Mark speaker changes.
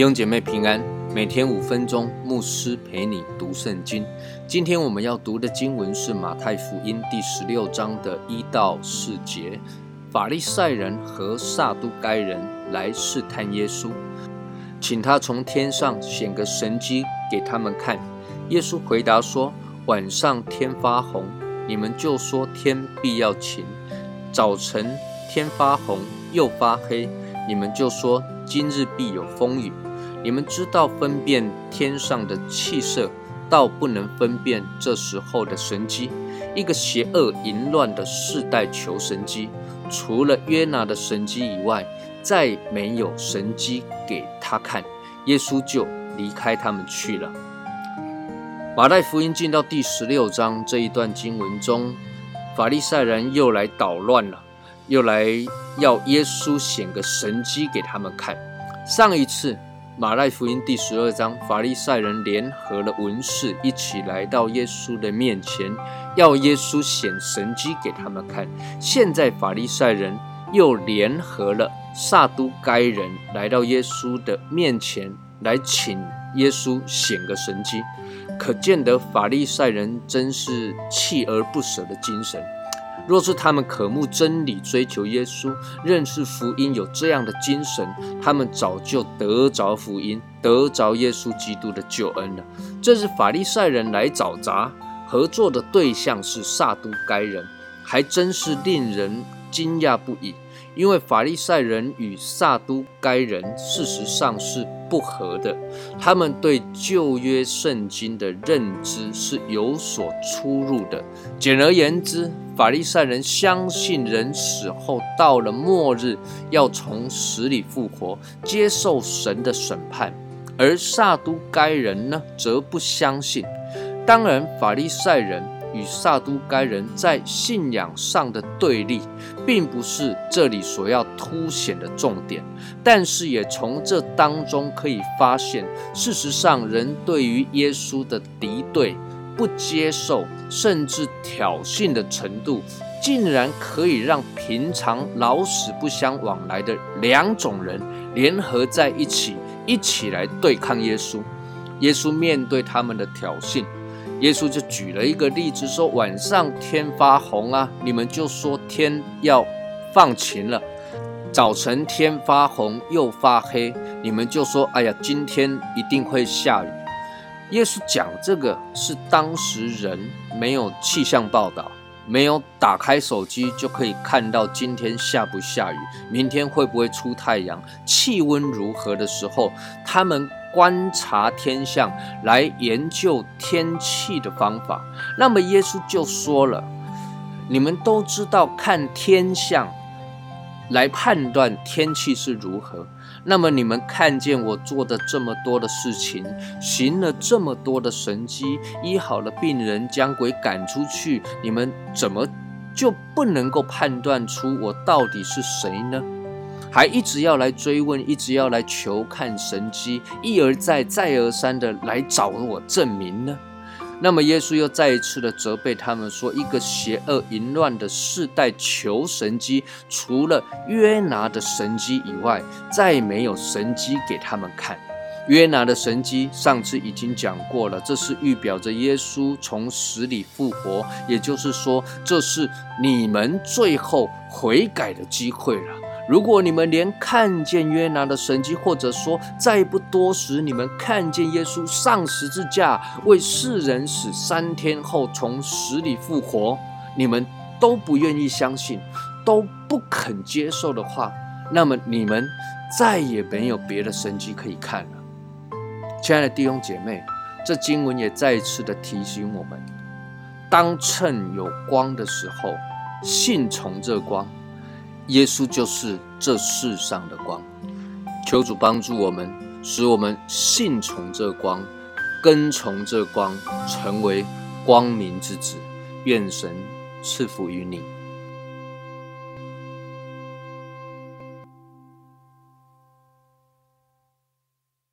Speaker 1: 弟兄姐妹平安，每天五分钟，牧师陪你读圣经。今天我们要读的经文是马太福音第十六章的一到四节。法利赛人和撒都该人来试探耶稣，请他从天上显个神迹给他们看。耶稣回答说：“晚上天发红，你们就说天必要晴；早晨天发红又发黑，你们就说今日必有风雨。”你们知道分辨天上的气色，倒不能分辨这时候的神机。一个邪恶淫乱的世代求神机，除了约拿的神机以外，再没有神机给他看。耶稣就离开他们去了。马太福音进到第十六章这一段经文中，法利赛人又来捣乱了，又来要耶稣显个神机给他们看。上一次。马太福音第十二章，法利赛人联合了文士，一起来到耶稣的面前，要耶稣显神迹给他们看。现在法利赛人又联合了撒都该人，来到耶稣的面前，来请耶稣显个神迹。可见得法利赛人真是锲而不舍的精神。若是他们渴慕真理、追求耶稣、认识福音，有这样的精神，他们早就得着福音，得着耶稣基督的救恩了。这是法利赛人来找茬，合作的对象是撒都该人，还真是令人惊讶不已。因为法利赛人与撒都该人事实上是不合的，他们对旧约圣经的认知是有所出入的。简而言之，法利赛人相信人死后到了末日要从死里复活，接受神的审判；而撒都该人呢，则不相信。当然，法利赛人。与撒都该人在信仰上的对立，并不是这里所要凸显的重点，但是也从这当中可以发现，事实上人对于耶稣的敌对、不接受，甚至挑衅的程度，竟然可以让平常老死不相往来的两种人联合在一起，一起来对抗耶稣。耶稣面对他们的挑衅。耶稣就举了一个例子，说晚上天发红啊，你们就说天要放晴了；早晨天发红又发黑，你们就说哎呀，今天一定会下雨。耶稣讲这个是当时人没有气象报道，没有打开手机就可以看到今天下不下雨，明天会不会出太阳，气温如何的时候，他们。观察天象来研究天气的方法，那么耶稣就说了：“你们都知道看天象来判断天气是如何。那么你们看见我做的这么多的事情，行了这么多的神迹，医好了病人，将鬼赶出去，你们怎么就不能够判断出我到底是谁呢？”还一直要来追问，一直要来求看神迹，一而再、再而三的来找我证明呢？那么耶稣又再一次的责备他们说：一个邪恶淫乱的世代求神迹，除了约拿的神迹以外，再没有神迹给他们看。约拿的神迹上次已经讲过了，这是预表着耶稣从死里复活，也就是说，这是你们最后悔改的机会了。如果你们连看见约拿的神迹，或者说再不多时，你们看见耶稣上十字架为世人死，三天后从死里复活，你们都不愿意相信，都不肯接受的话，那么你们再也没有别的神迹可以看了。亲爱的弟兄姐妹，这经文也再一次的提醒我们：当趁有光的时候，信从这光。耶稣就是这世上的光，求主帮助我们，使我们信从这光，跟从这光，成为光明之子。愿神赐福于你。